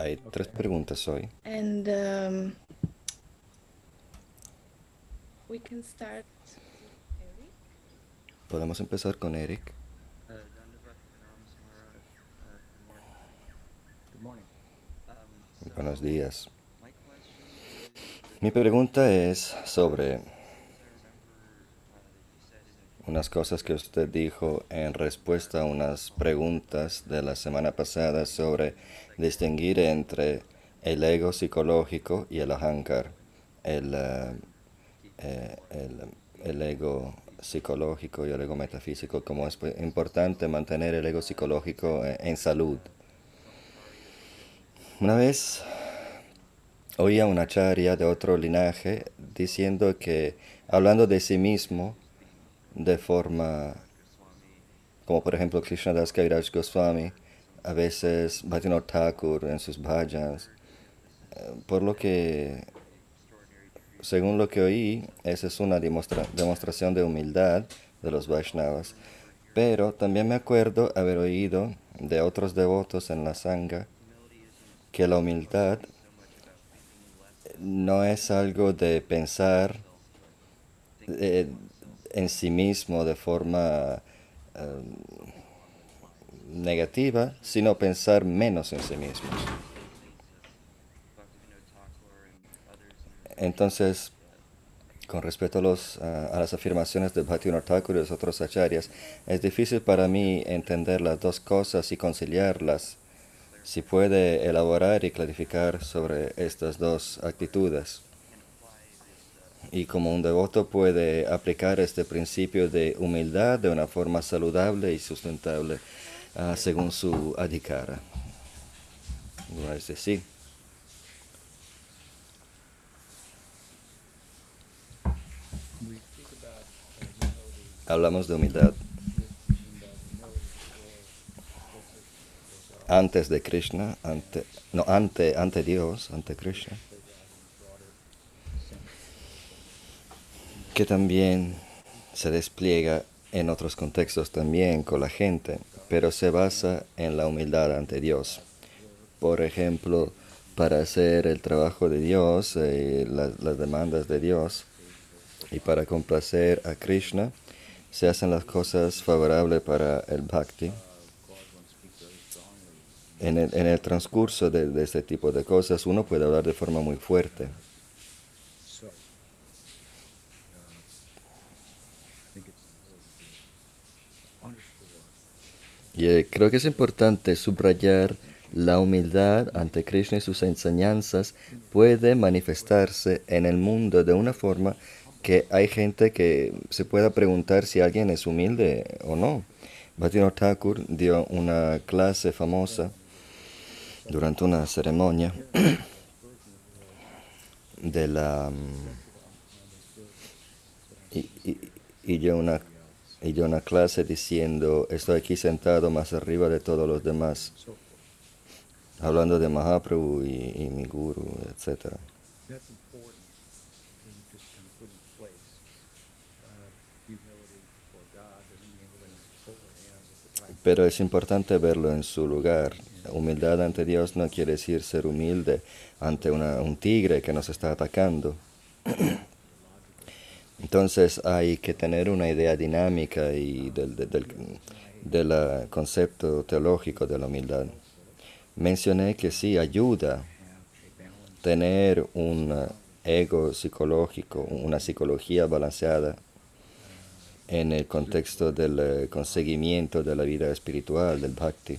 Hay tres preguntas hoy. And um, we can start. Podemos empezar con Eric. Uh. Uh, good morning. Um, so Buenos días. my question is, Mi pregunta es sobre I remember uh, that you said in a unas cosas que usted dijo en respuesta a unas preguntas de la semana pasada sobre distinguir entre el ego psicológico y el ahankar, el, eh, eh, el, el ego psicológico y el ego metafísico, como es importante mantener el ego psicológico en, en salud. Una vez oía una charya de otro linaje diciendo que, hablando de sí mismo, de forma, como por ejemplo Krishnadas Kaviraj Goswami, a veces Bhaktivinoda Thakur en sus bhajans, eh, por lo que, según lo que oí, esa es una demostra- demostración de humildad de los Vaishnavas, pero también me acuerdo haber oído de otros devotos en la Sangha que la humildad no es algo de pensar eh, en sí mismo de forma eh, negativa, sino pensar menos en sí mismo. Bhaktivinoda Thakur and others in Entonces, con respecto a, los, a, a las afirmaciones de Bhaktivinoda Thakur y los otros acharyas, es difícil para mí entender las dos cosas y conciliarlas. Si puede elaborar y clarificar sobre estas dos actitudes. Y como un devoto puede aplicar este principio de humildad de una forma saludable y sustentable ah, según su adhikara. Bueno, es decir, hablamos de humildad. Antes de Krishna, ante, no, ante, ante Dios, ante Krishna, que también se despliega en otros contextos también con la gente, pero se basa en la humildad ante Dios. Por ejemplo, para hacer el trabajo de Dios, eh, las, demandas de Dios, y para complacer a Krishna, se hacen las cosas favorables para el bhakti. En el, en el transcurso de, de este tipo de cosas, uno puede hablar de forma muy fuerte. So, uh, I think it's underscore Y eh, creo que es importante subrayar la humildad ante Krishna y sus enseñanzas puede manifestarse en el mundo de una forma que hay gente que se pueda preguntar si alguien es humilde o no. Bhaktivinoda Thakur dio una clase famosa durante una ceremonia de la mm, y, y, y dio una y dio una clase diciendo estoy aquí sentado más arriba de todos los demás hablando de Mahaprabhu y, y mi guru right pero es importante verlo en su lugar. Humildad ante Dios no quiere decir ser humilde ante una- un tigre que nos está atacando Entonces hay que tener una idea dinámica y del, del, del- del, concepto teológico de la humildad. Mencioné que sí ayuda tener un ah, ego psicológico, una psicología balanceada en el contexto del eh, conseguimiento de la vida espiritual, del bhakti.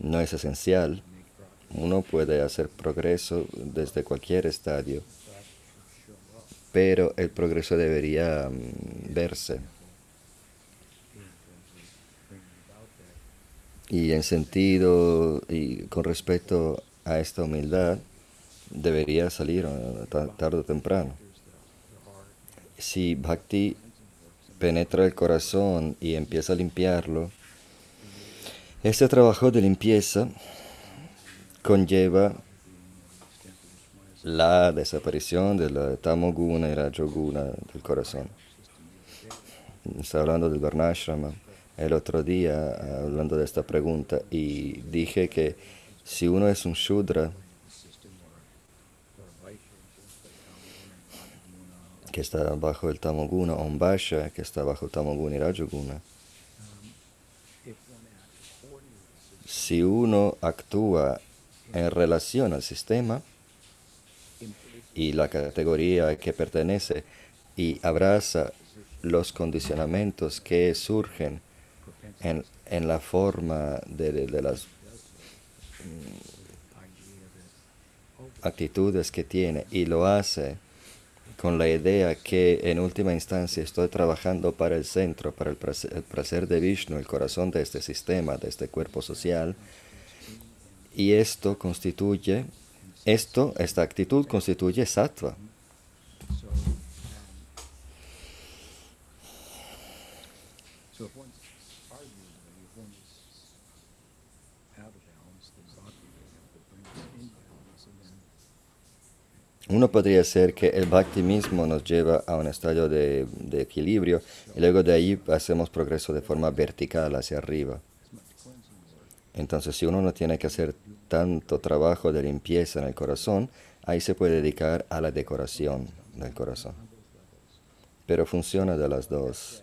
No es esencial. Uno puede hacer progreso desde cualquier estadio pero el progreso debería mm, verse. Y en sentido y con respecto a esta humildad, debería salir ta- tarde o temprano. Si Bhakti penetra el corazón y empieza a limpiarlo, este trabajo de limpieza conlleva la desaparición de la tamoguna y rajoguna del corazón. Está hablando del Varnashrama el otro día, hablando de esta pregunta, y dije que Si uno es un Shudra que está bajo el Tamoguna o un Vaishya que está bajo Tamoguna y Rajoguna, si uno actúa en relación al sistema y la categoría que pertenece y abraza los condicionamientos que surgen en, en la forma de, de- las oh, actitudes que tiene y lo hace con la idea que en última instancia estoy trabajando para el centro, para el placer, el placer de Vishnu, el corazón de este sistema, de este cuerpo social. Y esto constituye, esto, esta actitud constituye sattva. Uno podría ser que el bhakti mismo nos lleva a un estado de, de equilibrio y luego de ahí hacemos progreso de forma vertical hacia arriba. Entonces, si uno no tiene que hacer tanto trabajo de limpieza en el corazón, ahí se puede dedicar a la decoración del corazón. Pero funciona de las dos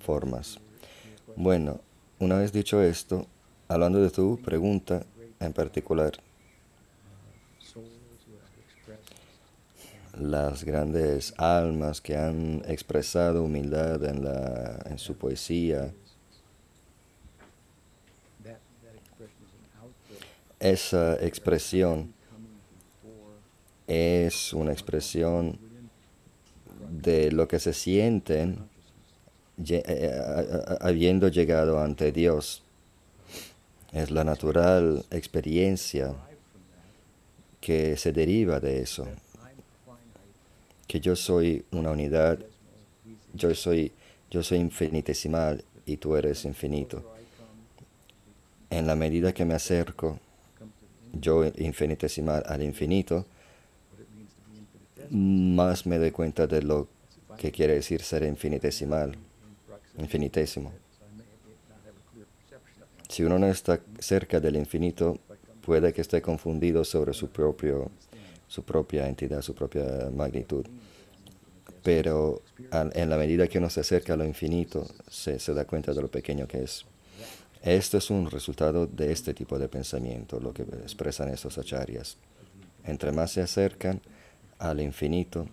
formas. Bueno, una vez dicho esto, hablando de tu pregunta en particular, las grandes almas que han expresado humildad en, la, en su poesía, that, that expression is an output esa expresión es una expresión de lo que se sienten eh, a- habiendo llegado ante Dios. Es la natural experiencia que se deriva de eso, que yo soy una unidad, yo soy, yo soy infinitesimal y tú eres infinito. En la medida que me acerco, yo infinitesimal al infinito, más me doy cuenta de lo que quiere decir ser infinitesimal, infinitésimo. Si uno no está cerca del infinito, puede que esté confundido sobre su, propio, su propia entidad, su propia magnitud. Pero en la medida que uno se acerca a lo infinito, se, se da cuenta de lo pequeño que es. Esto es un resultado de este tipo de pensamiento, lo que expresan estos acharyas. Entre más se acercan al infinito,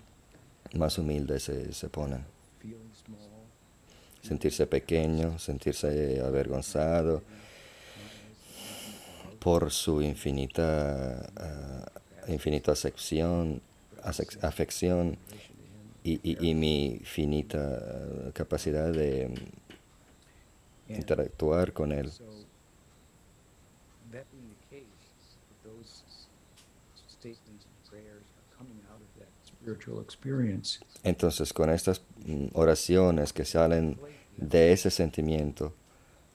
más humildes se, se ponen. Sentirse pequeño, sentirse avergonzado por su infinita, ah, infinita acepción, afección y, y- y mi finita ah, capacidad de interactuar con él. so that being the case, that those statements and prayers are coming out of that spiritual experience. Entonces, con estas mm, oraciones que salen de ese sentimiento,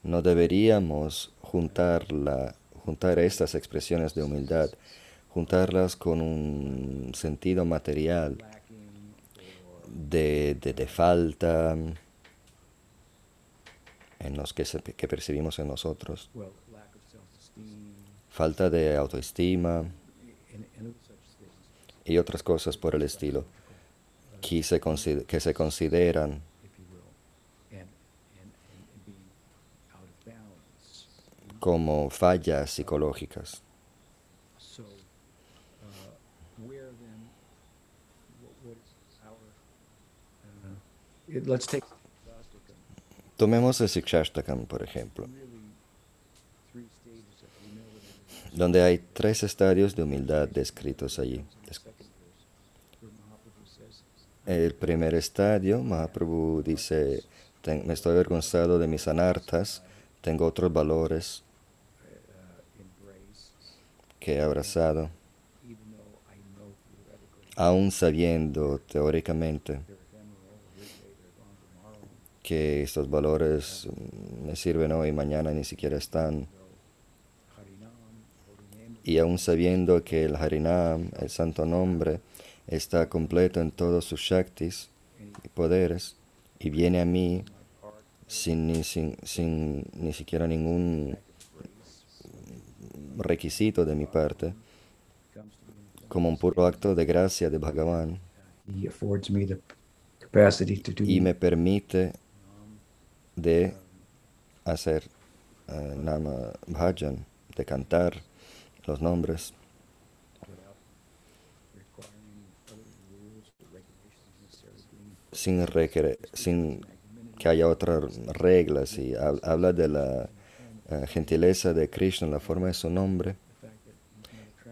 no deberíamos juntarla, juntar estas expresiones de humildad, juntarlas con un sentido material de, de- de falta en los que, se- que percibimos en nosotros, falta de autoestima. Y otras cosas por el estilo que se, que se consideran como fallas psicológicas. so uh, Tomemos el Sikshashtakam, por ejemplo, donde hay tres estadios de humildad descritos allí. El primer estadio, Mahaprabhu dice, "Ten- me estoy avergonzado de mis anartas, tengo otros valores que he abrazado, aún sabiendo teóricamente que estos valores mm, me sirven hoy y mañana ni siquiera están, y aún sabiendo que el Harinam, el santo nombre, está completo en todos sus shaktis y poderes, y viene a mí sin ni, sin, sin ni siquiera ningún requisito de mi parte, como un puro acto de gracia de Bhagavan, y me permite de hacer eh, nama bhajan, de cantar los nombres, sin, requer- sin que haya otras reglas. Y hab- habla de la eh, gentileza de Krishna, la forma de su nombre,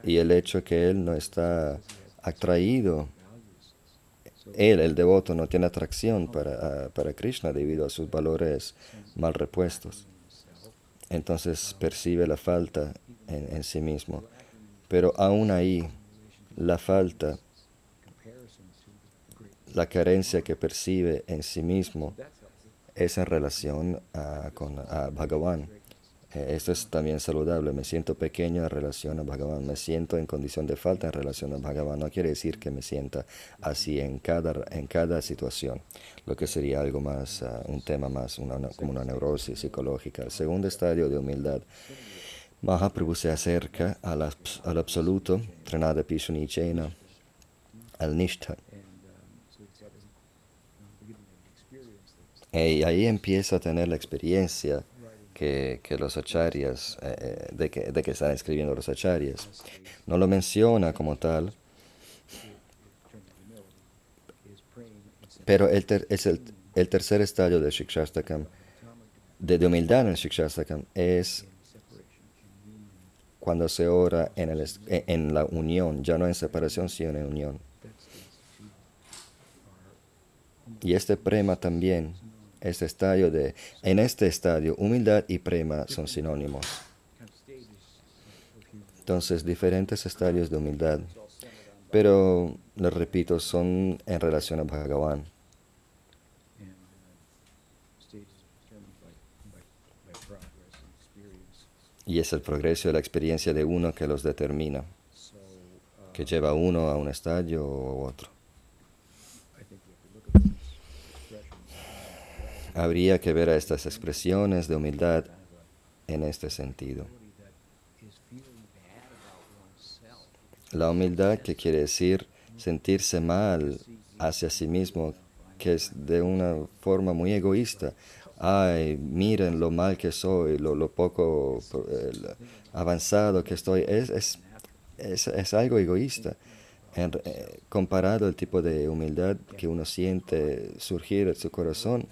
y el hecho que él no está atraído Él, el devoto, no tiene atracción para, para Krishna debido a sus valores mal repuestos. Entonces percibe la falta en, en sí mismo. Pero aún ahí, la falta, la carencia que percibe en sí mismo, es en relación a, con Bhagavan. Eh, Esto es también saludable. Me siento pequeño en relación a Bhagavan. Me siento en condición de falta en relación a Bhagavan. No quiere decir que me sienta así en cada, en cada situación, lo que sería algo más, ah, un tema más, una- una- como una neurosis psicológica. El segundo estadio de humildad. Mahaprabhu se acerca al, al absoluto, Trinada Pishunichena, al Nishtha. Y ahí empieza a tener la experiencia que, que los acharyas, eh, eh, de, que, de que están escribiendo los acharyas. No lo menciona como tal, pero el ter- es el, el tercer estadio de Shikshastakam, de, de humildad en el Shikshastakam, es cuando se ora en, el, es- en- la unión, ya no en separación, sino en unión. Y este prema también, este estadio de, en este estadio, humildad y prema son sinónimos. Entonces, diferentes estadios de humildad. Pero, les repito, son en relación a Bhagavan. Y es el progreso y la experiencia de uno que los determina, que lleva uno a un estadio a otro. I think we have to look at these expressions Habría que ver a estas expresiones de humildad en este sentido. La humildad que quiere decir sentirse mal hacia sí mismo, que es de una forma muy egoísta. Ay, miren lo mal que soy, lo, lo poco avanzado que estoy. Es, es, es, es algo egoísta. Eh, comparado al tipo de humildad que uno siente surgir en su corazón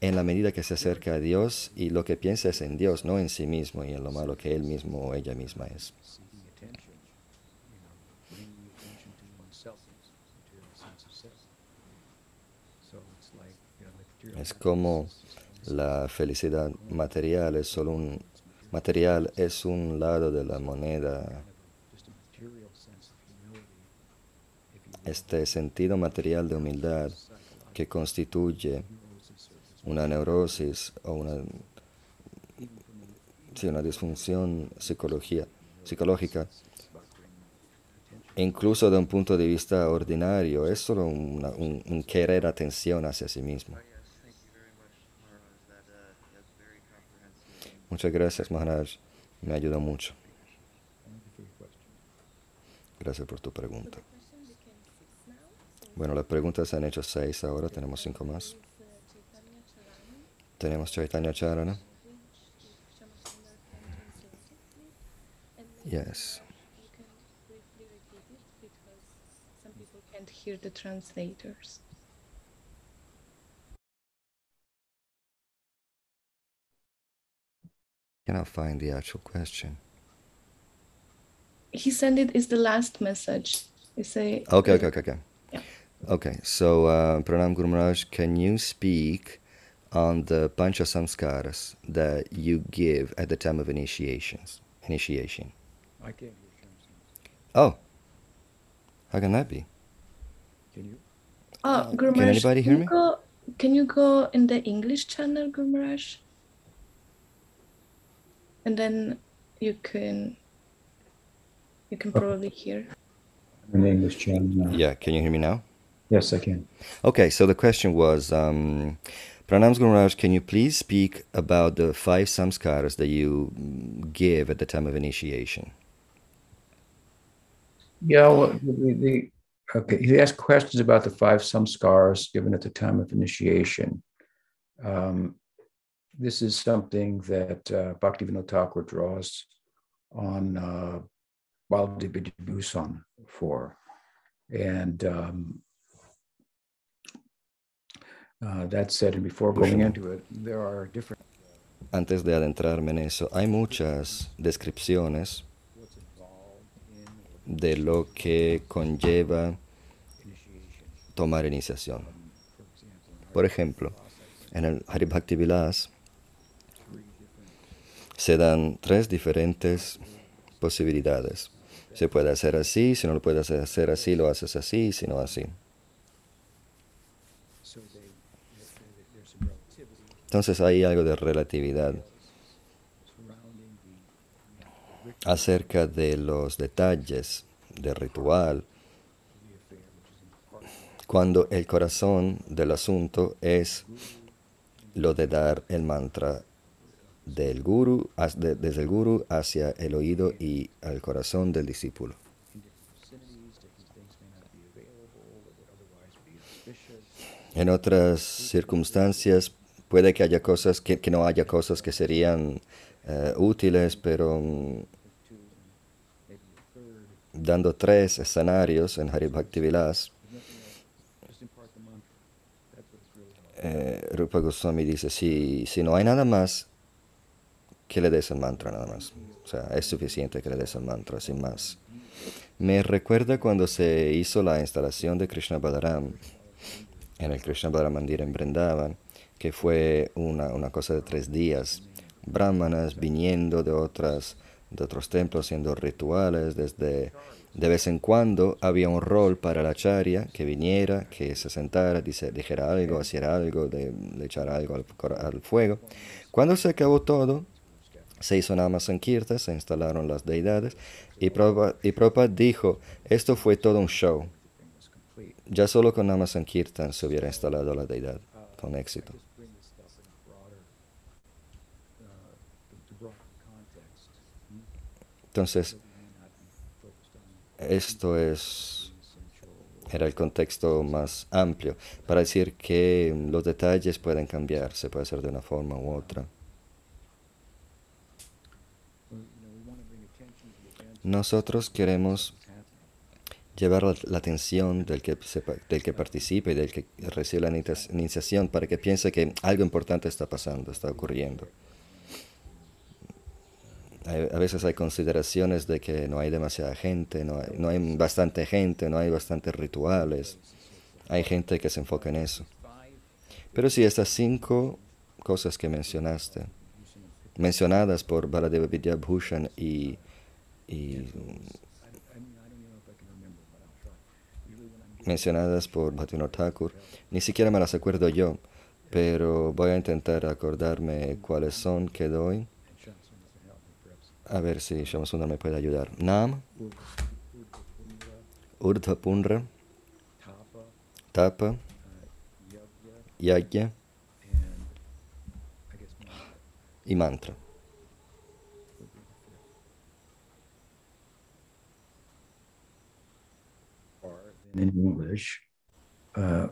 en la medida que se acerca a Dios y lo que piensa es en Dios, no en sí mismo y en lo malo que él mismo o ella misma es. Es como la felicidad material es solo un material es un lado de la moneda. Este sentido material de humildad que constituye una neurosis o una, sí, una disfunción psicología, psicológica, incluso de un punto de vista ordinario, es solo una- un, un querer atención hacia sí mismo. Muchas gracias, Maharaj. Me ayuda mucho. Gracias por tu pregunta. Bueno, las preguntas se han hecho seis ahora, tenemos cinco más. Tenemos Chaitanya Charana. which if Shamasundar can translate it, please. And maybe, Yes. you can briefly repeat it because some people can't hear the translators. Cannot find the actual question. He sent it is the last message. You say Okay, okay, okay, okay. Yeah. Okay, so uh, Pranam Guru Maharaj, can you speak on the Pancha Samskaras that you give at the time of initiations? Initiation. I can't hear Shamsun. Oh, how can that be? Can you? Oh, Guru Can Maharaj, anybody hear you me? Go, can you go in the English channel, Guru Maharaj? And then you can you can probably hear. I'm in the English channel now. Yeah, can you hear me now? Yes, I can. Okay, so the question was um, Pranams Guru Maharaj, can you please speak about the five samskaras that you give at the time of initiation? Yeah, well, the, the okay. He asked questions about the five samskars given at the time of initiation. Um, this is something that uh, Bhaktivinoda Thakur draws on uh, Baldev for, and um, Antes de adentrarme en eso, hay muchas descripciones de lo que conlleva tomar iniciación. Por ejemplo, en el Hari Bhakti Vilas se dan tres diferentes posibilidades. Se puede hacer así, si no lo puedes hacer así, lo haces así, si no así. Entonces hay algo de relatividad acerca de los detalles del ritual cuando el corazón del asunto es lo de dar el mantra del guru, desde el guru hacia el oído y al corazón del discípulo. En otras circunstancias puede que haya cosas que, que no haya cosas que serían eh, útiles, pero third. dando tres escenarios en Hari Bhakti Vilas, There's nothing else. Just impart the mantra. That's what it's really about. eh, Rupa Goswami dice, si, si no hay nada más, que le des el mantra nada más. O sea, es suficiente que le des el mantra, sin más. Me recuerda cuando se hizo la instalación de Krishna Balaram en el Krishna Balaram Mandir en Vrindavan, que fue una, una cosa de tres días. Brahmanas viniendo de, otras, de otros templos haciendo rituales, desde de vez en cuando había un rol para la charya que viniera, que se sentara, dice, dijera algo, hiciera algo, de, le echara algo al, fuego. Cuando se acabó todo, se hizo Nama Sankirta, se instalaron las deidades y Prabhupada, y Prabhupada dijo, esto fue todo un show. Ya solo con Nama se hubiera instalado la deidad con éxito. Just bring this stuff in a broader, uh, the, the broader context. Hmm? Entonces, esto es, era el contexto más amplio para decir que los detalles pueden cambiar, se puede hacer de una forma u otra. Nosotros queremos llevar la, la atención del que, sepa- del que participe y del que recibe la inicia- iniciación para que piense que algo importante está pasando, está ocurriendo. Hay- a veces hay consideraciones de que no hay demasiada gente, no hay, no hay bastante gente, no hay bastantes rituales. Hay gente que se enfoca en eso. Pero sí, estas cinco cosas que mencionaste, mencionadas por Baladeva Vidya Bhushan y, y mencionadas por Bhaktivinoda Thakur, ni siquiera me las acuerdo yo, pero voy a intentar acordarme cuáles son que doy, and Shamsuna can help me, perhaps. A ver si Shamasundar me puede ayudar. Nam, Urdhva Punra, Tapa, Mantra y Mantra. would be the fifth. Or then in English, uh,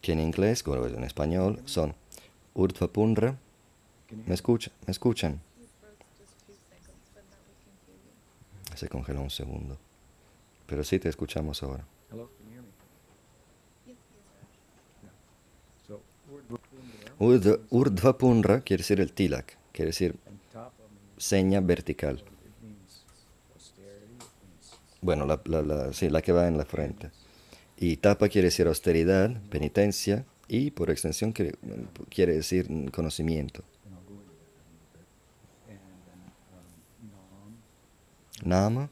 Que en inglés, como en español, son Urdhva Punra. ¿Me escuchan? ¿Me escuchan? You froze just a few seconds, but now we can hear you. Se congeló un segundo. Pero sí te escuchamos ahora. So, Urdhva Punra quiere decir el tilak, quiere decir seña vertical. Bueno, la, la, la- sí, la que va en la frente. Y tapa quiere decir austeridad, penitencia, y por extensión quiere, quiere decir conocimiento. and I'll go into that in a little bit. And then um, Nam Nama means that the disciple is given the name.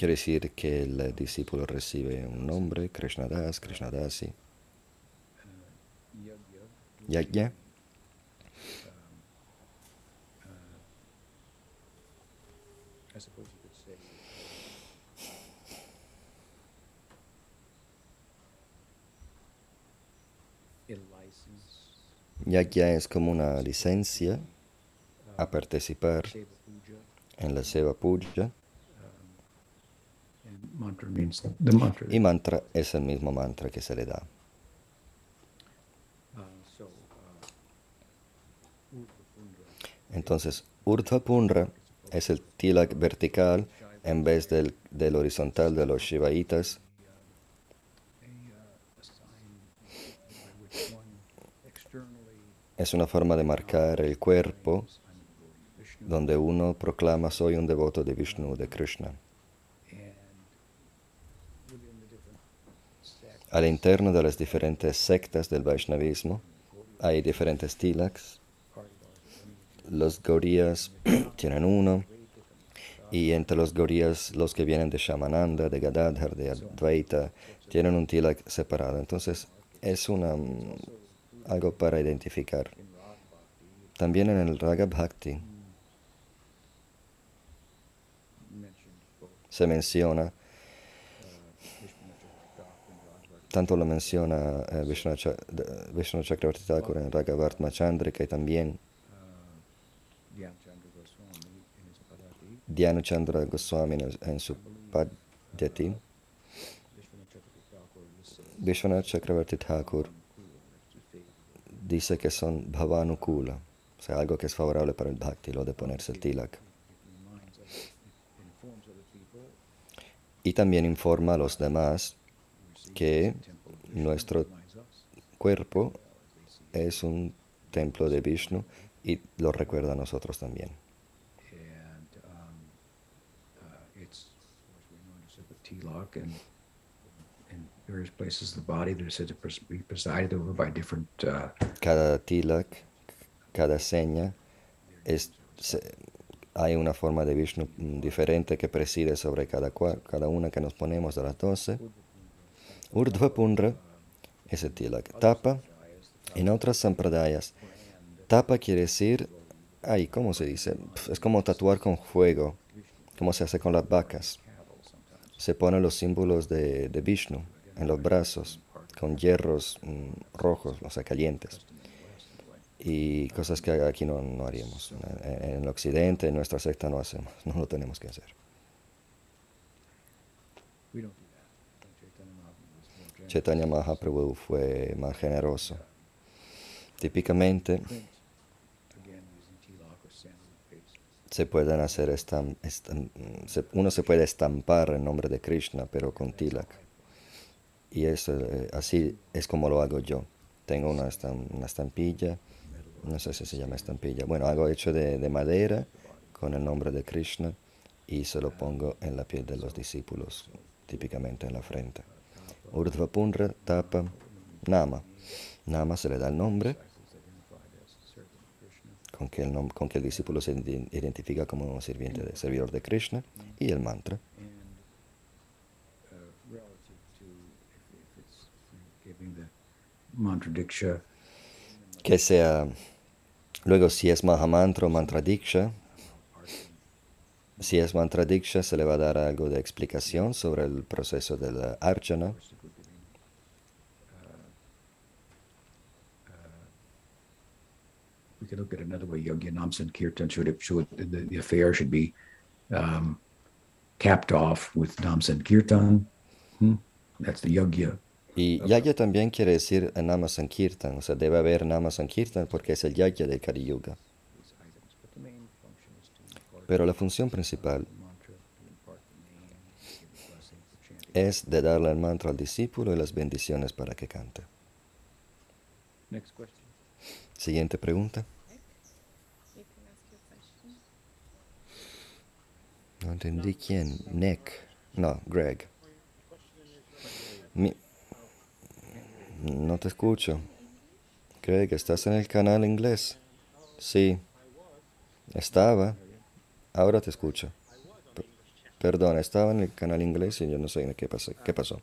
quiere decir que el discípulo recibe un nombre, Krishnadas, Krishnadasi. Yagya. which Yagya. means, I suppose you could say Yagya es como una licencia a participar en la Seva Puja mantra. y mantra es el mismo mantra que se le da. Uh, uh, Entonces, Urdhva Pundra es el tilak vertical en vez del, del horizontal de los Shivaitas. Es una forma de marcar el cuerpo donde uno proclama soy un devoto de Vishnu, de Krishna. Al interno de las diferentes sectas del Vaishnavismo hay diferentes tilaks. Los Gauriyas tienen uno, y entre los Gauriyas, los que vienen de Shamananda, de Gadadhar, de Advaita, tienen un tilak separado. Entonces, es una, mm, algo para identificar. También en el Raga Bhakti se Radha tanto lo menciona eh, Vishnu, Chakravarti Thakur en Raga Vartma Chandrika y también in Dhyana Chandra Goswami en, en su Padyati. Vishnu Chakravarti Thakur dice que son bhavanukula, o sea, algo que es favorable para el bhakti, lo de ponerse el tilak. Y también informa a los demás que nuestro cuerpo es un templo de Vishnu y lo recuerda a nosotros también. uh, different uh, Cada tilak, cada seña, es, se- hay una forma de Vishnu mm, diferente que preside sobre cada, cada una que nos ponemos de las doce. Urdhva Pundra es el tilak. Tapa, en otras sampradayas, tapa quiere decir, ay, ¿cómo se dice? Es como tatuar con fuego, como se hace con las vacas. Se ponen los símbolos de, de Vishnu en los brazos, con hierros mm, rojos, o sea, calientes. Y cosas que aquí no, no haríamos. En, en el occidente, en nuestra secta no hacemos, no lo tenemos que hacer. Chaitanya Mahaprabhu fue más generoso. Típicamente se pueden hacer estam- estam- uno se puede estampar el nombre de Krishna, pero con tilak. Y eso, eh, así es como lo hago yo. Tengo una, una estampilla, no sé si se llama estampilla, bueno, algo hecho de, de madera con el nombre de Krishna y se lo pongo en la piel de los discípulos, típicamente en la frente. Urdhva Pundra, Tapa, Nama. Nama se le da el nombre con que el, con que el discípulo se iden- identifica como un sirviente servidor de Krishna y el mantra. uh, mantra diksha Que sea, luego si es Mahamantra o Mantra Diksha, si es Mantra Diksha se le va a dar algo de explicación sobre el proceso de la Archana. we could look at another way Yogya Namsan Kirtan should should be um, capped off with Namsan Kirtan Hmm? that's the Yogya Y Yagya también quiere decir Nama Sankirtan, o sea, debe haber Nama Sankirtan porque es el Yagya de Kali Yuga. these items but the main function is to impart Pero la función principal es de darle el mantra al discípulo y las bendiciones para que cante. next question Siguiente pregunta. No entendí quién. Nick. No, Greg. Mi- No te escucho. Greg, ¿estás en el canal inglés? Sí. Estaba. Ahora te escucho. P- perdón, estaba en el canal inglés y yo no sé qué pasó. ¿Qué pasó?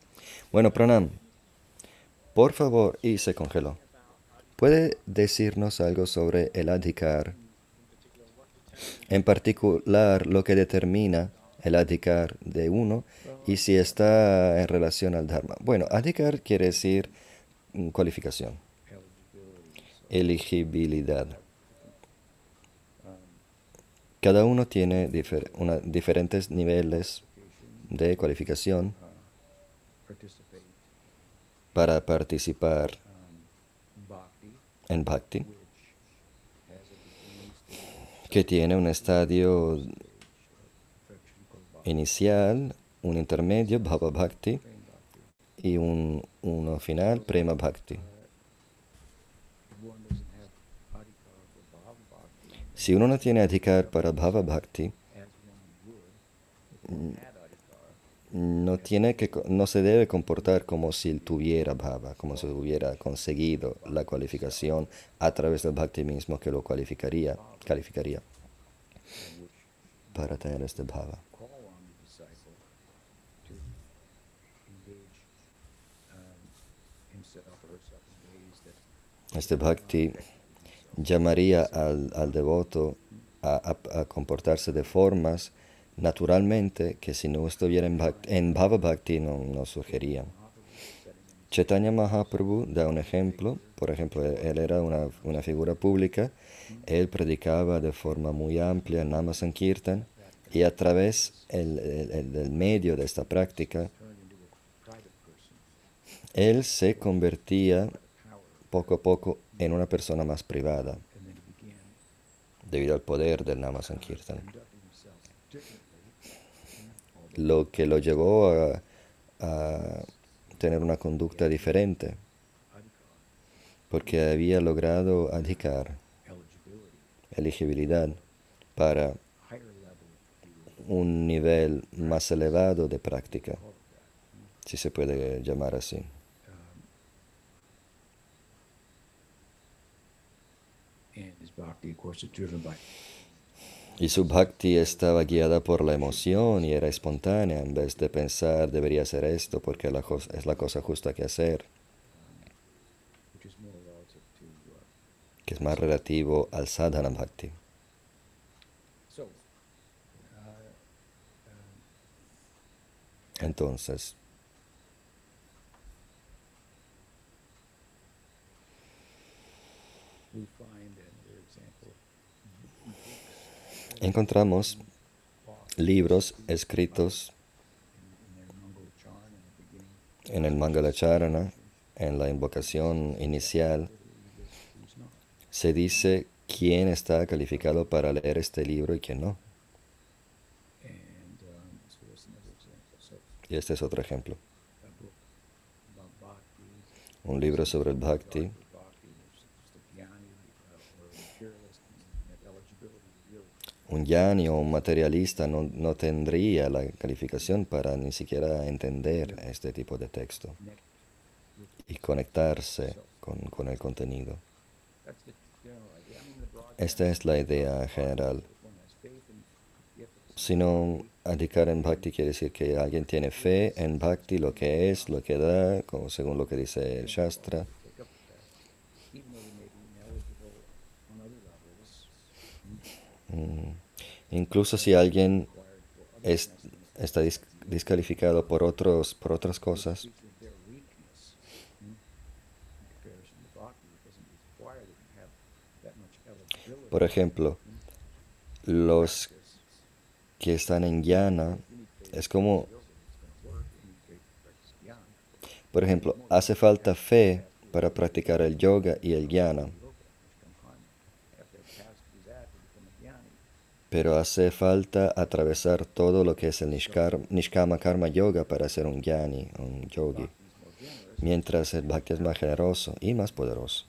Bueno, Pranam. Por favor, y se congeló. ¿Puede decirnos algo sobre el adhikar? En particular, lo que determina el adhikar de uno y si está en relación al dharma. Bueno, adhikar quiere decir cualificación. Eligibility Elegibilidad. Cada uno tiene diferentes niveles de cualificación para participar en bhakti, que tiene un estadio inicial, un intermedio, bhava bhakti. y un, uno final, prema bhakti. Si uno no tiene adhikar para bhava bhakti, no, tiene que, no se debe comportar como si tuviera bhava, como si hubiera conseguido la cualificación a través del bhakti mismo que lo cualificaría, calificaría para tener este bhava. Este bhakti llamaría al, al devoto a, a- a comportarse de formas naturalmente que si no estuviera en, bhakti- en bhava bhakti no, no surgirían. Chaitanya Mahaprabhu da un ejemplo, por ejemplo, él, él era una, una figura pública, él predicaba de forma muy amplia Nama Sankirtan y a través el- el- el- del medio de esta práctica, él se convertía poco a poco en una persona más privada debido al poder del Nama Sankirtan. Lo que lo llevó a, tener una conducta diferente, porque había logrado adhicar, elegibilidad, para un nivel más elevado de práctica, si se puede llamar así. Um, and his bhakti, of course, is driven by Y su bhakti estaba guiada por la emoción y era espontánea, en vez de pensar debería hacer esto porque la es la cosa justa que hacer. Uh, que es más relativo al sadhana bhakti. so, uh, um, Entonces, we find another example. Encontramos libros escritos en el Mangalacharana, en la invocación inicial, se dice quién está calificado para leer este libro y quién no. Y este es otro ejemplo. Un libro sobre el bhakti, bhakti, which is just a jnani uh, or a materialist and have eligibility really. Un yani o un materialista no, no tendría la calificación para ni siquiera entender este tipo de texto y conectarse con, con el contenido. Esta es la idea general. if one has faith in the efforts Si no, adhicar en bhakti quiere decir que alguien tiene fe en bhakti, lo que es, lo que da, como según lo que dice el Shastra. take up the path, even though they may be ineligible on other levels, Mm. Incluso si alguien es- está descalificado por, otros, por otras cosas, por ejemplo, los que están en jnana, es como, por ejemplo, hace falta fe para practicar el yoga y el jnana, pero hace falta atravesar todo lo que es el nishkar- nishkama karma yoga para ser un jnani, un yogi, mientras el bhakti es más generoso y más poderoso.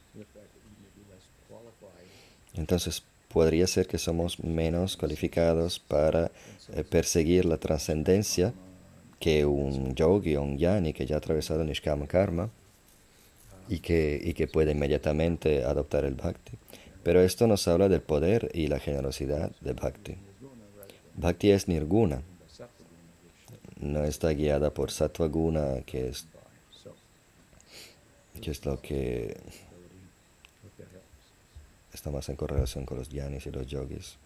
Entonces, podría ser que somos menos cualificados para eh, perseguir la trascendencia que un yogi o un yani que ya ha atravesado Nishkama Karma y que, y que puede inmediatamente adoptar el Bhakti. Pero esto nos habla del poder y la generosidad de Bhakti. Bhakti es nirguna, no está guiada por Sattva Guna, que es, que es lo que está más en correlación con los yanis y los yogis.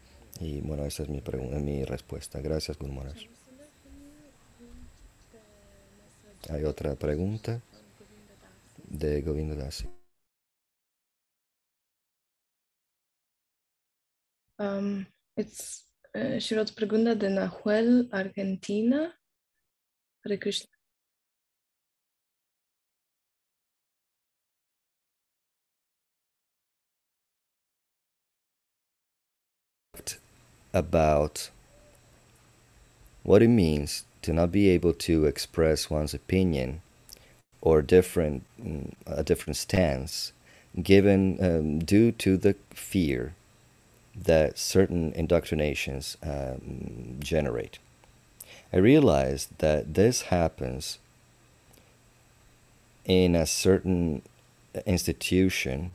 Y bueno, esa es mi, mi respuesta. Gracias, Guru Hay otra pregunta de Govinda Dasi. Um, it's uh, o pregunta de Nahuel, Argentina. Hare Krishna. about what it means to not be able to express one's opinion or different mm, a different stance given um, due to the fear that certain indoctrinations um, generate. I realized that this happens in a certain institution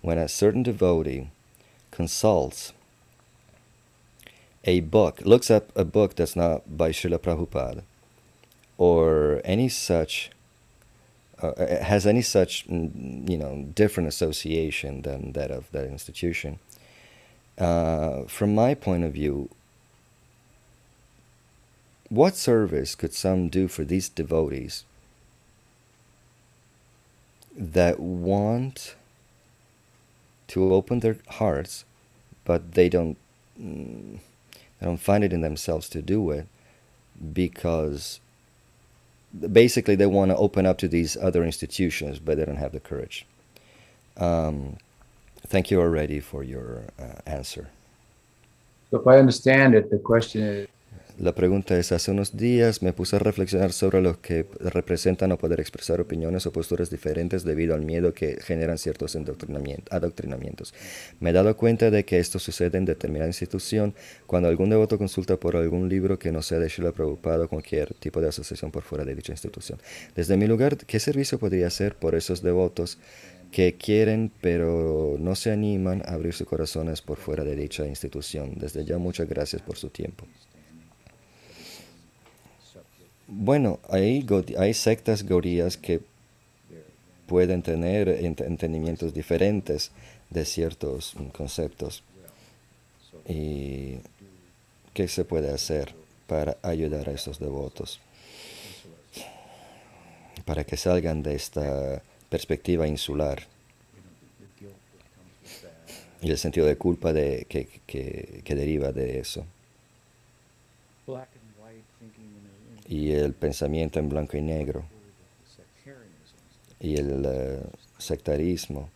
when a certain devotee consults a book, looks up a book that's not by Srila Prabhupada, or any such, uh, has any such, mm, you know, different association than that of that institution. Uh, from my point of view, what service could some do for these devotees that want to open their hearts, but they don't mm, they don't find it in themselves to do it because basically they want to open up to these other institutions, but they don't have the courage. Um, thank you already for your uh, answer. So if I understand it, the question is, La pregunta es, hace unos días me puse a reflexionar sobre lo que representa no poder expresar opiniones o posturas diferentes debido al miedo que generan ciertos adoctrinamientos. Me he dado cuenta de que esto sucede en determinada institución cuando algún devoto consulta por algún libro que no sea de Srila Prabhupada o cualquier tipo de asociación por fuera de dicha institución. Desde mi lugar, ¿qué servicio podría hacer por esos devotos que quieren pero no se animan a abrir sus corazones por fuera de dicha institución? Desde ya muchas gracias por su tiempo. Bueno, hay, hay sectas gaurías que pueden tener ent- entendimientos diferentes de ciertos conceptos. ¿Y qué se puede hacer para ayudar a esos devotos? Para que salgan de esta perspectiva insular y el sentido de culpa de, que, que- que deriva de eso. Y el pensamiento en blanco y negro y el eh, sectarismo.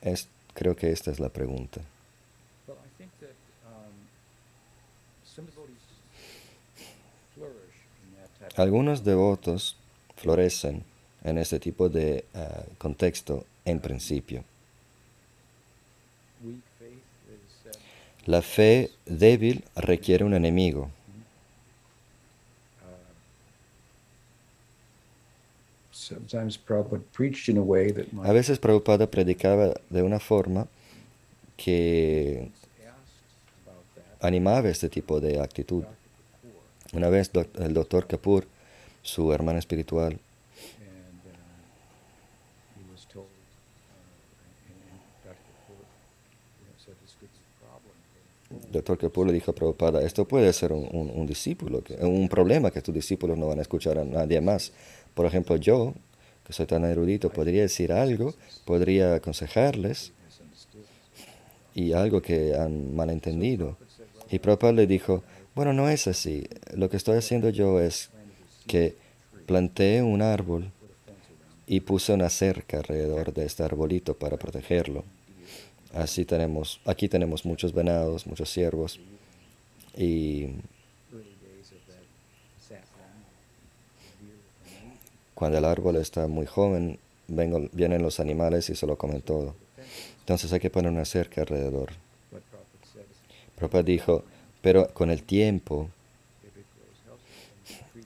Es, creo que esta es la pregunta. Algunos devotos florecen en este tipo de eh, contexto en principio. weak faith is uh, La fe débil requiere un enemigo. a way that might A veces Prabhupada predicaba de una forma que animaba este tipo de actitud. Una vez el doctor Kapoor, su hermana espiritual, and uh, he was told, uh, and, and Dr. Kapoor you know, said this could be a problem. el doctor Kapoor le dijo a Prabhupada, esto puede ser un, discípulo, que- un problema que tus discípulos no van a escuchar a nadie más. Por ejemplo, yo, que soy tan erudito, podría decir algo, podría aconsejarles y algo que han malentendido. Y Prabhupada le dijo, bueno, no es así. Lo que estoy haciendo yo es que planté un árbol y puse una cerca alrededor de este arbolito para protegerlo. Así tenemos, aquí tenemos muchos venados, muchos ciervos y cuando el árbol está muy joven, vengo- vienen los animales y se lo comen todo. Entonces hay que poner una cerca alrededor. Prabhupada dijo, pero con el tiempo,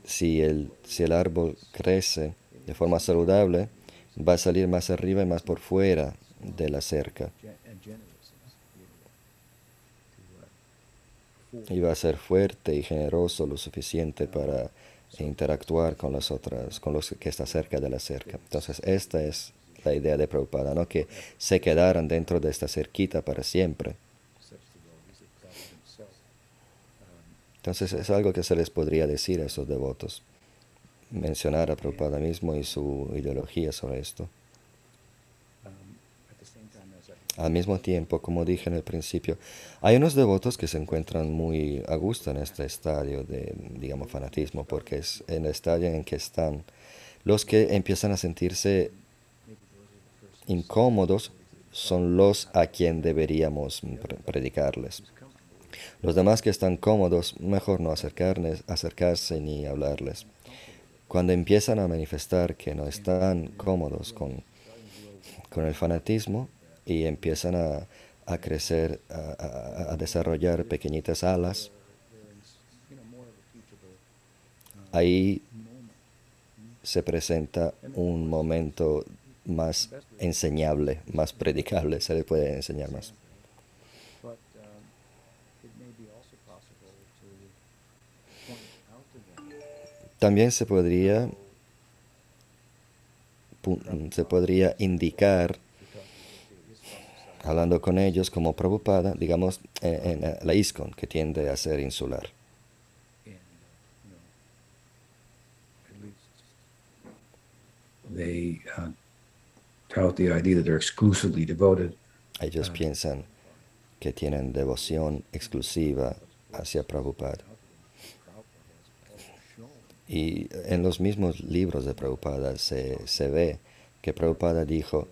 si el, si el árbol crece de forma saludable, va a salir más arriba y más por fuera de la cerca. Va a ser fuerte y generoso lo suficiente para interactuar con las otras, con los que está cerca de la cerca. Entonces, esta es la idea de Prabhupada, no que se quedaran dentro de esta cerquita para siempre. Entonces, es algo que se les podría decir a esos devotos. Mencionar a Prabhupada mismo y su ideología sobre esto. um, at the same time as Al mismo tiempo, como dije en el principio, hay unos devotos que se encuentran muy a gusto en este estadio de, digamos, fanatismo, porque es en el estadio en que están los que empiezan a sentirse incómodos son los a quien deberíamos pre- predicarles. Los demás que están cómodos, mejor no acercarse ni hablarles. Cuando empiezan a manifestar que no están cómodos con, con el fanatismo y empiezan a, a crecer, a, a- desarrollar pequeñitas alas, ahí se presenta un momento más enseñable, más predicable, se le puede enseñar más. También se podría, se podría indicar, hablando con ellos como Prabhupada, digamos, en, en la ISKCON, que tiende a ser insular. they uh, tout the idea that they're exclusively devoted Ellos piensan que tienen devoción exclusiva hacia Prabhupada. Y en los mismos libros de Prabhupada se, se ve que Prabhupada dijo,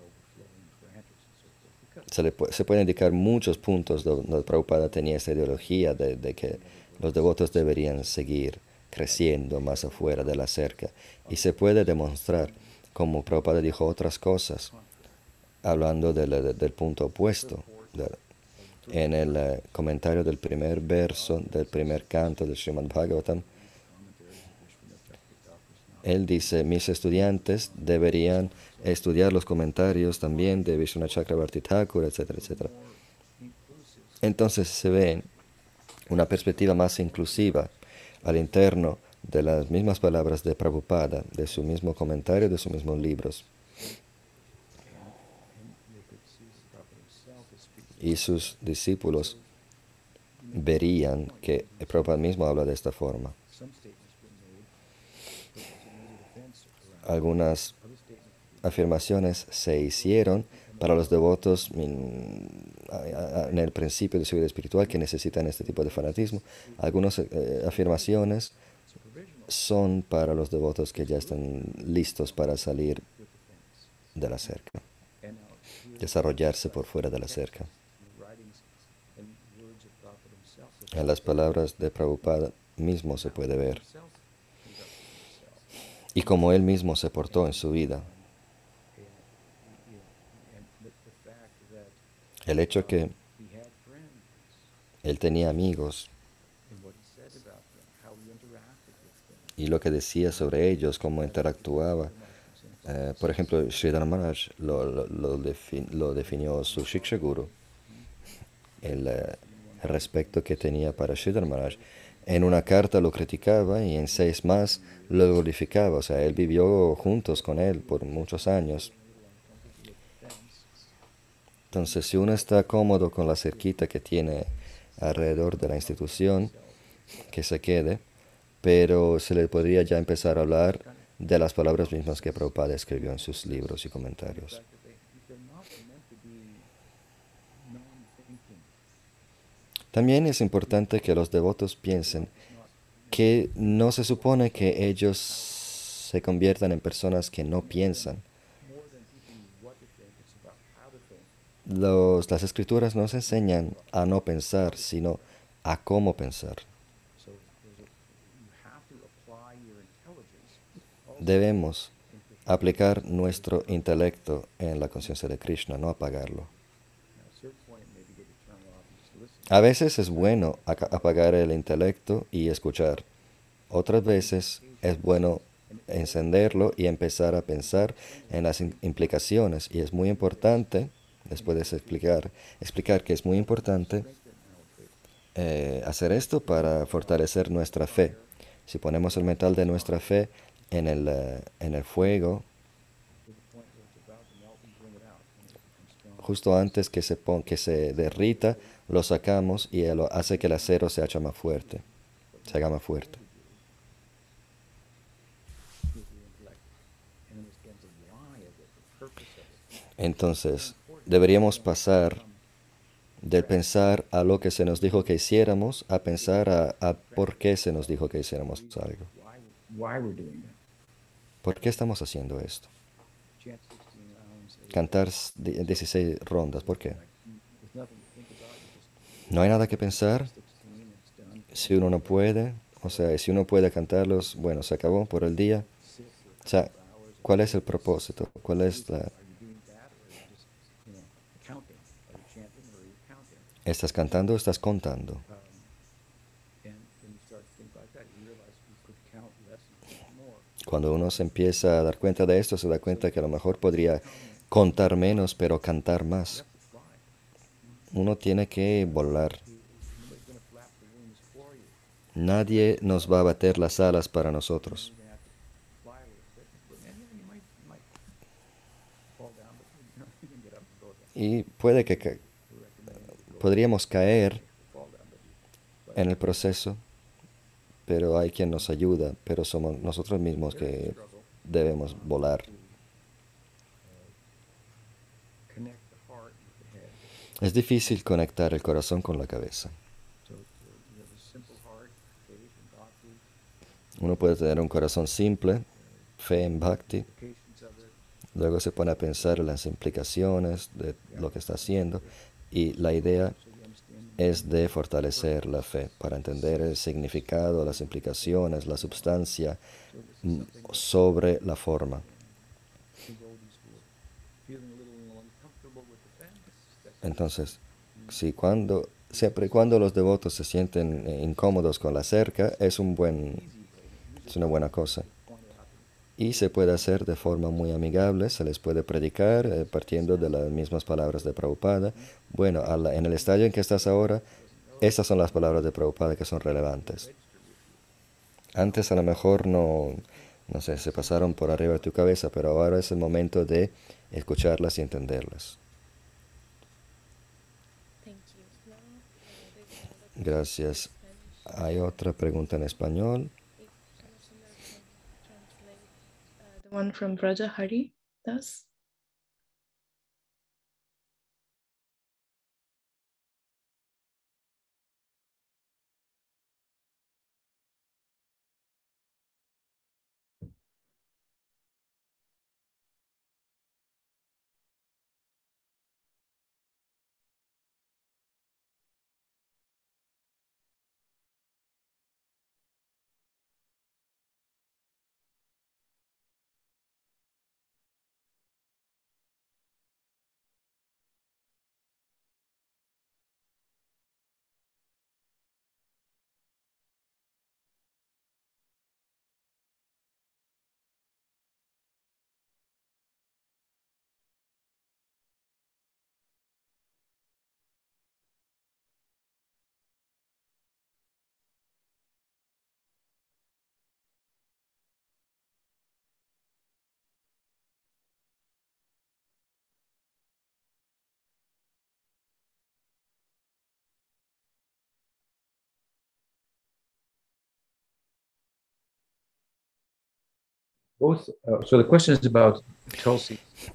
se, le se puede indicar muchos puntos do- donde Prabhupada tenía esta ideología de, de que los devotos deberían seguir creciendo más afuera de la cerca. Y se puede demostrar, como Prabhupada dijo otras cosas, hablando de la- de- del punto opuesto. en el eh, comentario del primer verso del primer canto del Srimad Bhagavatam, él dice, mis estudiantes deberían estudiar los comentarios también de Vishnu Chakrabarti Thakur, etcétera, etcétera. Entonces se ve una perspectiva más inclusiva al interno de las mismas palabras de Prabhupada, de su mismo comentario, de sus mismos libros. Y sus discípulos verían que Prabhupada mismo habla de esta forma. Algunas afirmaciones se hicieron para los devotos en el principio de su vida espiritual que necesitan este tipo de fanatismo. Algunas eh, afirmaciones son para los devotos que ya están listos para salir de la cerca, desarrollarse por fuera de la cerca. En las palabras de Prabhupada mismo se puede ver y como él mismo se portó en su vida. El hecho que él tenía amigos y lo que decía sobre ellos, cómo interactuaba. Eh, por ejemplo, Sridhar Maharaj lo, lo, lo defi- lo definió su Shiksha Guru, el, eh, respeto que tenía para Sridhar Maharaj. En una carta lo criticaba y en seis más lo glorificaba. O sea, él vivió juntos con él por muchos años. Entonces, si uno está cómodo con la cerquita que tiene alrededor de la institución, que se quede, pero se le podría ya empezar a hablar de las palabras mismas que Prabhupada escribió en sus libros y comentarios. También es importante que los devotos piensen que no se supone que ellos se conviertan en personas que no piensan. Los- las escrituras nos enseñan a no pensar, sino a cómo pensar. Debemos aplicar nuestro intelecto en la conciencia de Krishna, no apagarlo. A veces es bueno apagar el intelecto y escuchar. Otras veces es bueno encenderlo y empezar a pensar en las im- implicaciones. Y es muy importante, después de explicar, explicar que es muy importante eh, hacer esto para fortalecer nuestra fe. Si ponemos el metal de nuestra fe en el, eh, en el fuego, justo antes que se, pon- que se derrita, lo sacamos y hace que el acero se haga más fuerte, se haga más fuerte. Entonces, deberíamos pasar del pensar a lo que se nos dijo que hiciéramos a pensar a, a por qué se nos dijo que hiciéramos algo. ¿Por qué estamos haciendo esto? Chant 16 rounds, is Cantar s- di- 16 rondas, ¿por qué? No hay nada que pensar. 16, it's done. Si uno no puede, o sea, si uno puede cantarlos, bueno, se acabó por el día. O sea. ¿cuál es el propósito? ¿Cuál es la... ¿Estás cantando o estás contando? Cuando uno se empieza a dar cuenta de esto, se da cuenta que a lo mejor podría contar menos, pero cantar más. Uno tiene que volar. Nadie nos va a bater las alas para nosotros. Y puede que podríamos caer en el proceso, pero hay quien nos ayuda, pero somos nosotros mismos que debemos volar. to connect the heart with the head. Es difícil conectar el corazón con la cabeza. Uno puede tener un corazón simple, fe en bhakti, luego se pone a pensar en las implicaciones de lo que está haciendo y la idea es de fortalecer la fe para entender el significado, las implicaciones, la is mm, sobre la forma. the golden school. Feeling a little uncomfortable with the fence, that's Entonces, si cuando, siempre cuando los devotos se sienten eh, incómodos con la cerca, es, un buen, es una buena cosa. Y se puede hacer de forma muy amigable, se les puede predicar eh, partiendo de las mismas palabras de Prabhupada. Bueno, la- en el estadio en que estás ahora, estas son las palabras de Prabhupada que son relevantes. Antes a lo mejor no, no sé, se pasaron por arriba de tu cabeza, pero ahora es el momento de escucharlas y entenderlas. Thank you. Now, uh, there's another Gracias. Hay otra pregunta en español. The one from Braja Hari Das.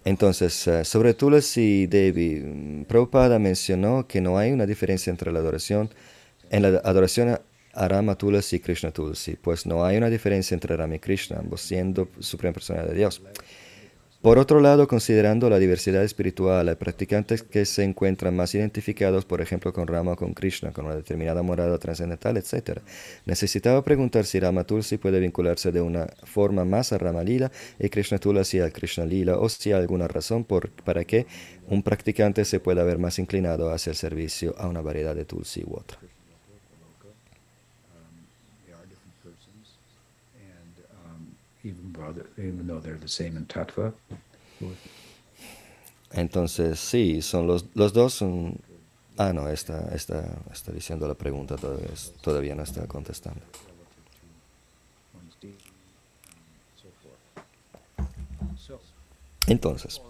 Entonces, eh, sobre Tulasi Devi, mm, Prabhupada mencionó que no hay una diferencia entre la adoración, en la adoración a- Rama Tulasi y Krishna Tulasi, pues no hay una diferencia entre Rama y Krishna, ambos siendo suprema personalidad de Dios. Por otro lado, considerando la diversidad espiritual, hay practicantes que se encuentran más identificados, por ejemplo, con Rama con Krishna, con una determinada morada trascendental, etc. Necesitaba preguntar si Rama Tulsi puede vincularse de una forma más a Rama Lila y Krishna Tulasi al Krishna Lila, o si hay alguna razón para que un practicante se pueda ver más inclinado hacia el servicio a una variedad de Tulsi u otra. Um, they are different persons, and um, even brother, even though they're the same in tattva, Entonces, sí, son los, los dos son... Ah, no, está, está, está diciendo la pregunta, todavía, todavía no está contestando. Entonces,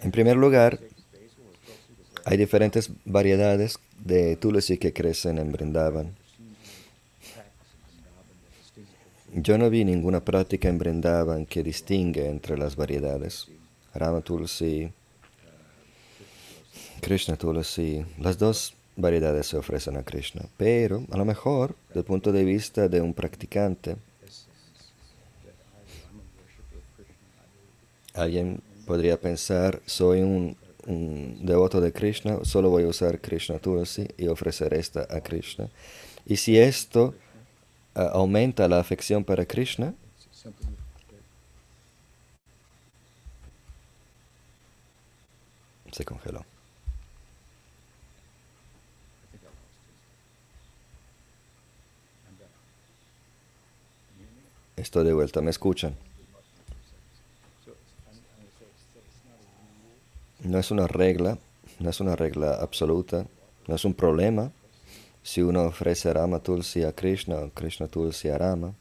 en primer lugar, tulsi hay diferentes variedades de Tulasi que crecen en Brindavan. practice in Vrindavan that distinguish Yo no vi ninguna práctica en Brindavan que distingue entre las variedades. Rama Tulsi, Krishna Tulsi, las dos variedades se ofrecen a Krishna, pero a lo mejor, desde el punto de vista de un practicante, alguien podría pensar, soy un, un devoto de Krishna, solo voy a usar Krishna Tulsi y ofrecer esta a Krishna. Y si esto ah, aumenta la afección para Krishna, se congeló. Estoy de vuelta, ¿me escuchan? No es una regla, no es una regla absoluta, no es un problema si uno ofrece Rama Tulsi a Krishna o Krishna Tulsi a Rama.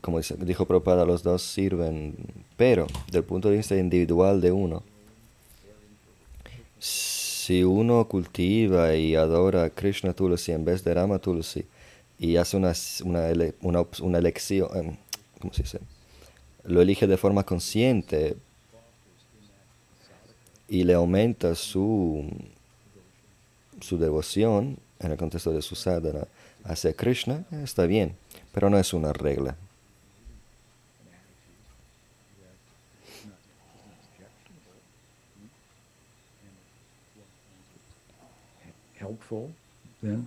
Como dijo Prabhupada, los dos sirven, pero del punto de vista individual de uno, si uno cultiva y adora Krishna Tulsi en vez de Rama Tulsi y hace una, una, ele- una una elección, em, ¿cómo se dice? Lo elige de forma consciente y le aumenta su, su devoción en el contexto de su sadhana hacia Krishna, está bien, pero no es una regla. helpful, then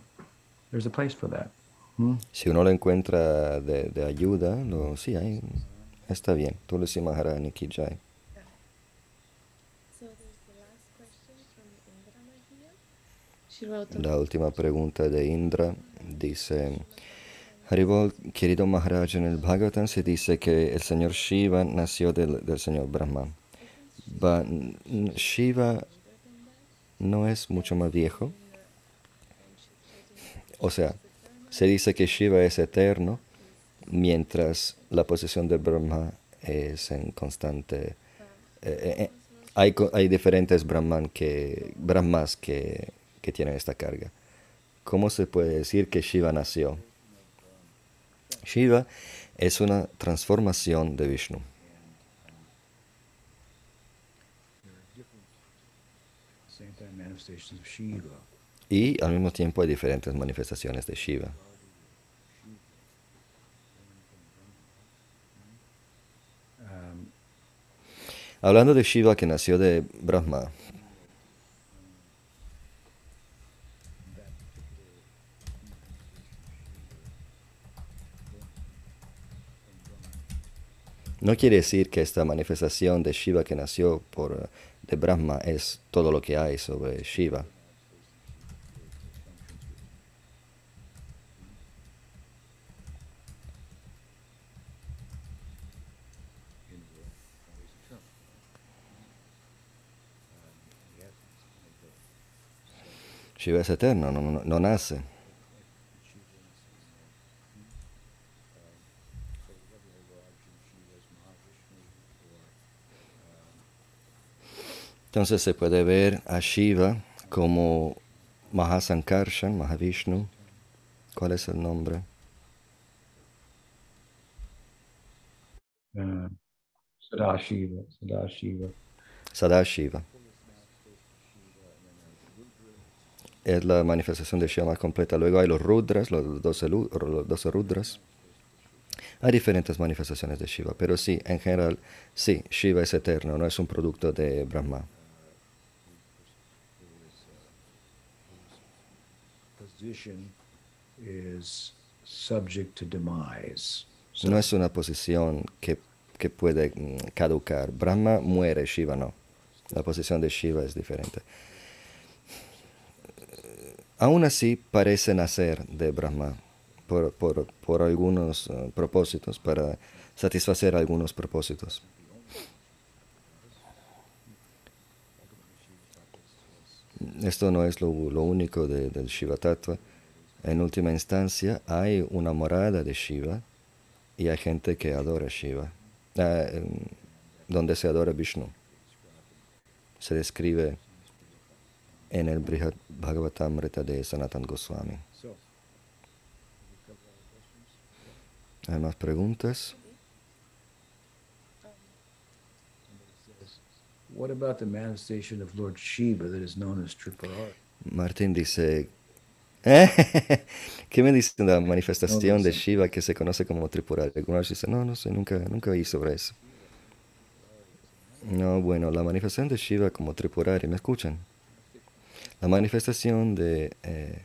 there's a place for that. Hmm? Si uno lo encuentra de, de ayuda, lo, sí, ahí está bien. Tulsi Maharani Ki Jai. So there's the last question from Indra Magia. Shiva Uttama. La última pregunta de Indra dice, Haribol, querido Maharaj, en el Bhagavatam se dice que el señor Shiva nació del, del señor Brahma. N- Shiva no es mucho más viejo. O sea, se dice que Shiva es eterno, mientras la posición de Brahma es en constante... eh, eh, eh, hay, hay diferentes Brahman que, Brahmas que, que tienen esta carga. ¿Cómo se puede decir que Shiva nació? Shiva es una transformación de Vishnu. Y al mismo tiempo hay diferentes manifestaciones de Shiva. Hablando de Shiva que nació de Brahma, no quiere decir que esta manifestación de Shiva que nació por, eh, de Brahma es todo lo que hay sobre Shiva. Shiva es eterno, no, no- no nace. Entonces se puede ver a Shiva como Mahasankarshan, Mahavishnu. ¿Cuál es el nombre? Uh, Sadashiva, Sadashiva. Sadashiva. Es la manifestación de Shiva más completa. Luego hay los Rudras, los 12, lu- los 12 Rudras. Hay diferentes manifestaciones de Shiva, pero sí, en general, sí, Shiva es eterno, no es un producto de Brahma. No es una posición que, que puede mm, caducar. Brahma muere, Shiva no. La posición de Shiva es diferente. Aún así parece nacer de Brahma por, por- por algunos eh, propósitos, para satisfacer algunos propósitos. Esto no es lo, lo único de- del Shiva Tattva. En última instancia, hay una morada de Shiva y hay gente que adora Shiva, ah, em, donde se adora Vishnu. Se describe en el Bhagavatamrita de Sanatan Goswami. ¿Hay más preguntas? What about the manifestation of Lord Shiva that is known as Tripurari? Martín dice, ¿Eh? ¿qué me dice de la manifestación de. Shiva que se conoce como Tripurari? Algunos dicen, no, no sé, nunca, nunca oí sobre eso. No, bueno, la manifestación de Shiva como Tripurari, ¿me escuchan? La manifestación de... eh,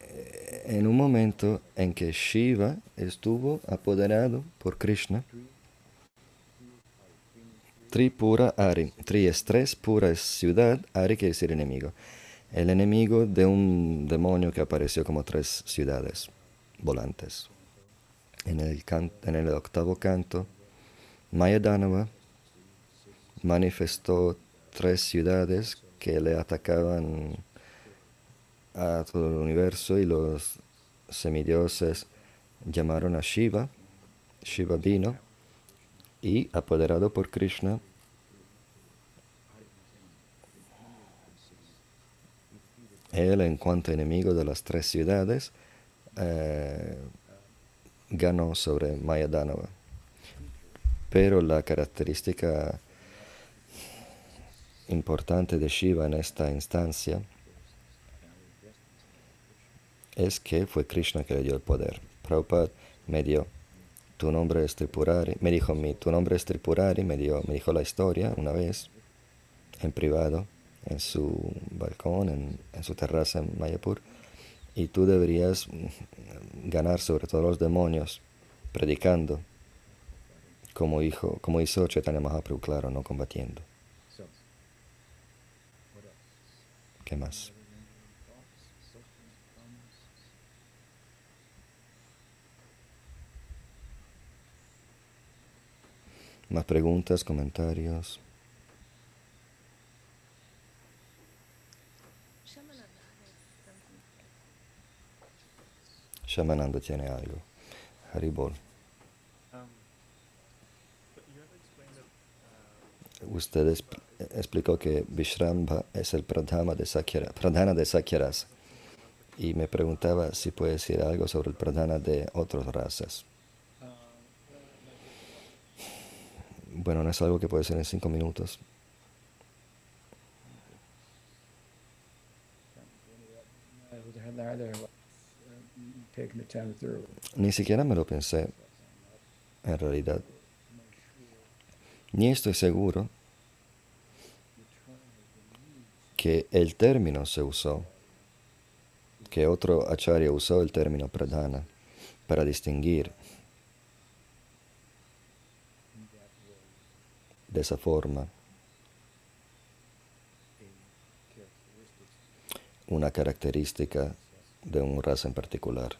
eh, en un momento en que Shiva estuvo apoderado por Krishna, Tripura Ari. Tri es tres, pura es ciudad, Ari quiere decir enemigo. El enemigo de un demonio que apareció como tres ciudades volantes. En el, can- en el octavo canto, Mayadanava manifestó tres ciudades que le atacaban a todo el universo y los semidioses llamaron a Shiva. Shiva vino y apoderado por Krishna él en cuanto enemigo de las tres ciudades eh, ganó sobre Mayadanava. Pero la característica importante de Shiva en esta instancia es que fue Krishna que le dio el poder. Prabhupada me dio, tu nombre es Tripurari, me dijo mi, tu nombre es Tripurari, me, dio, me dijo la historia una vez, en privado, en su balcón, en, en su terraza en Mayapur, y tú deberías ganar sobre todos los demonios predicando, como, hijo, como hizo Chaitanya Mahaprabhu, claro, no combatiendo. ¿Qué más? Más preguntas, comentarios. Shamananda tiene algo. Haribol. But you have explained that Usted expl- explicó que Vishrambha es el pradhana de Sakyara, pradhana de Sakyaras. Y me preguntaba si puede decir algo sobre el pradhana de otras razas. Bueno, no es algo que puede ser en cinco minutos. Ni siquiera me lo pensé, en realidad. Ni estoy seguro que el término se usó, que otro acharya usó el término pradhana para distinguir de esa forma una característica de un raza en particular.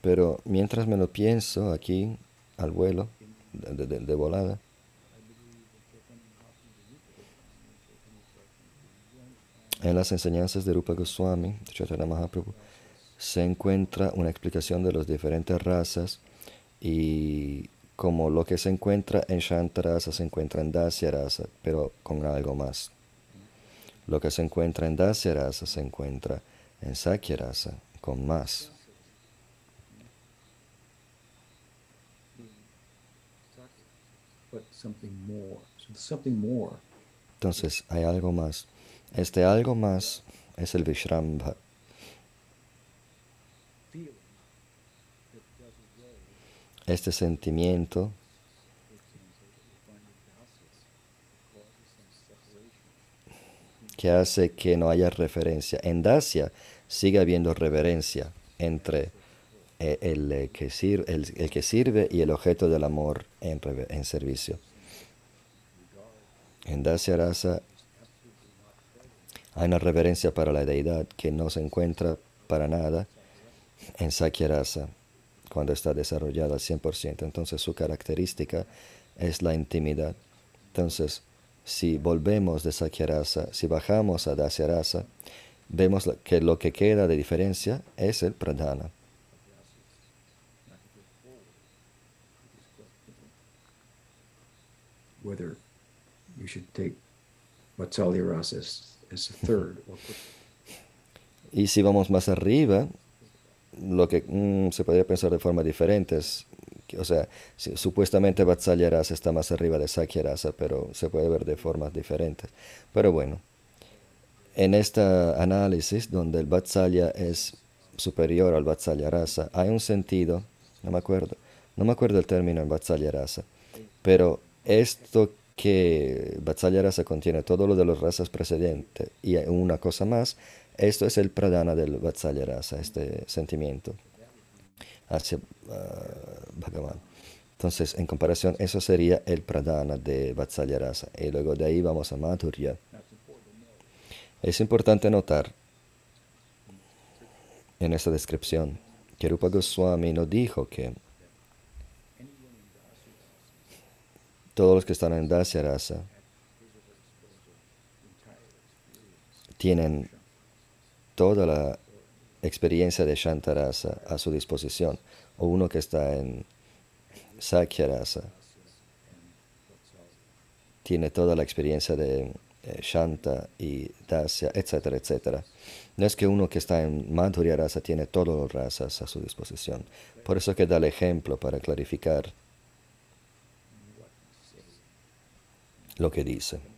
Pero mientras me lo pienso aquí, al vuelo, de, de- de volada, en las enseñanzas de Rupa Goswami, de Chaitanya Mahaprabhu, se encuentra una explicación de las diferentes razas y como lo que se encuentra en Shantarasa se encuentra en Dasya Rasa, pero con algo más. Lo que se encuentra en Dasya Rasa se encuentra en Sakya Rasa, con más. Entonces hay algo más. Este algo más es el Vishrambha. Este sentimiento que hace que no haya referencia. En Dacia sigue habiendo reverencia entre eh, el, eh, que, sir- el- el que sirve y el objeto del amor en, en servicio. En Dacia Rasa hay una reverencia para la deidad que no se encuentra para nada en Sakya Rasa cuando está desarrollada al 100%. Entonces su característica es la intimidad. Entonces, si volvemos de Sakya Rasa, si bajamos a Dasya Rasa, vemos que lo que queda de diferencia es el pradhana. whether we should take Vatsalya Rasa as, as a third or Y si vamos más arriba, lo que mm, se podría pensar de forma diferente es o sea, supuestamente Vatsalya Rasa está más arriba de Sakya Rasa, pero se puede ver de formas diferentes. Pero bueno, en este análisis donde el Vatsalya es superior al Vatsalya Rasa, hay un sentido, no me acuerdo, no me acuerdo el término en Vatsalya Rasa, pero esto que Vatsalya Rasa contiene todo lo de las razas precedentes y una cosa más, esto es el pradana del Vatsalya Rasa, este sentimiento hacia ah, Bhagavan. Entonces, en comparación, eso sería el pradana de Vatsalya Rasa. Y luego de ahí vamos a Madhurya. Es importante notar en esta descripción que Rupa Goswami no dijo que todos los que están en Dasya Rasa tienen toda la experiencia de Shantarasa a su disposición, o uno que está en Sakya Rasa tiene toda la experiencia de eh, Shanta y Dasya, etcétera, etcétera. No es que uno que está en Madhurya Rasa tiene todas las razas a su disposición. Por eso que da el ejemplo para clarificar lo que dice.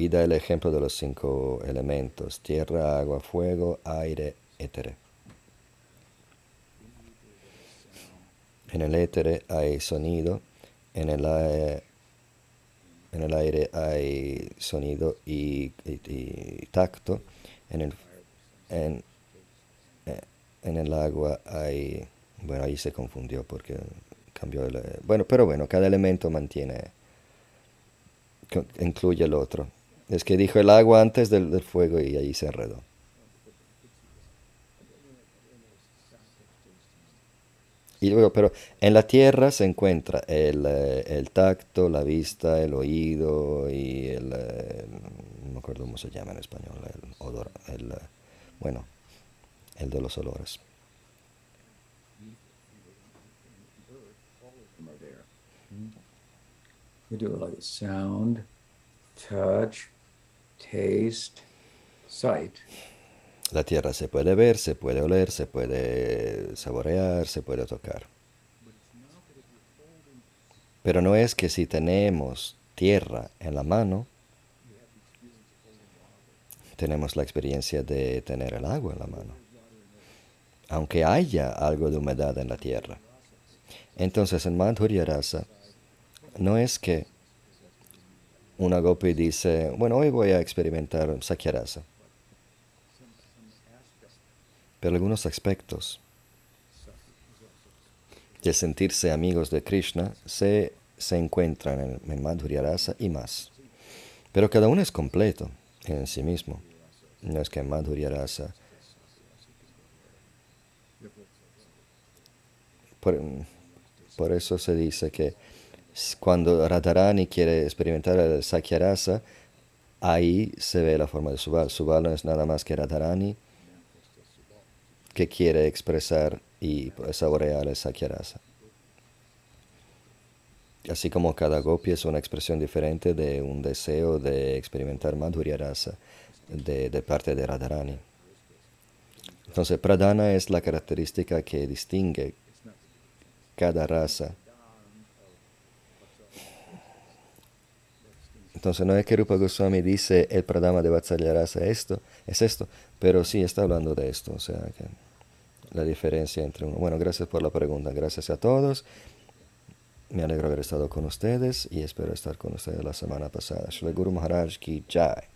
Y da el ejemplo de los cinco elementos, tierra, agua, fuego, aire, éter. En el éter hay sonido, en el, aire, en el aire hay sonido y, y- tacto, en el, en, en el agua hay, bueno, ahí se confundió porque cambió el, bueno, pero bueno, cada elemento mantiene, incluye el otro. Es que dijo el agua antes del, del fuego y ahí se enredó. Y luego, pero en la tierra se encuentra el, eh, el tacto, la vista, el oído y el, eh, no me acuerdo cómo se llama en español, el odor, el, eh, bueno, el de los olores. We do like sound, touch, taste, sight. La tierra se puede ver, se puede oler, se puede saborear, se puede tocar. Pero no es que si tenemos tierra en la mano, tenemos la experiencia de tener el agua en la mano. Aunque haya algo de humedad en la tierra. Entonces en Madhurya Rasa no es que una gopi dice, bueno, hoy voy a experimentar Sakya Rasa. Pero algunos aspectos de sentirse amigos de Krishna se, se encuentran en, en Madhurya Rasa y más. Pero cada uno es completo en sí mismo. No es que Madhurya Rasa por, por eso se dice que cuando Radharani quiere experimentar el Sakya Rasa, ahí se ve la forma de Subal. Subal no es nada más que Radharani que quiere expresar y saborear el Sakya Rasa. Así como cada gopi es una expresión diferente de un deseo de experimentar Madhurya Rasa de, de parte de Radharani. Entonces, Pradana es la característica que distingue cada raza. Entonces, no es que Rupa Goswami dice el Pradama de Vatsalya Rasa esto, es esto, pero sí está hablando de esto, o sea que la diferencia entre uno. Bueno, gracias por la pregunta, gracias a todos. Me alegro haber estado con ustedes y espero estar con ustedes la semana pasada. Shri Guru Maharaj ki jai.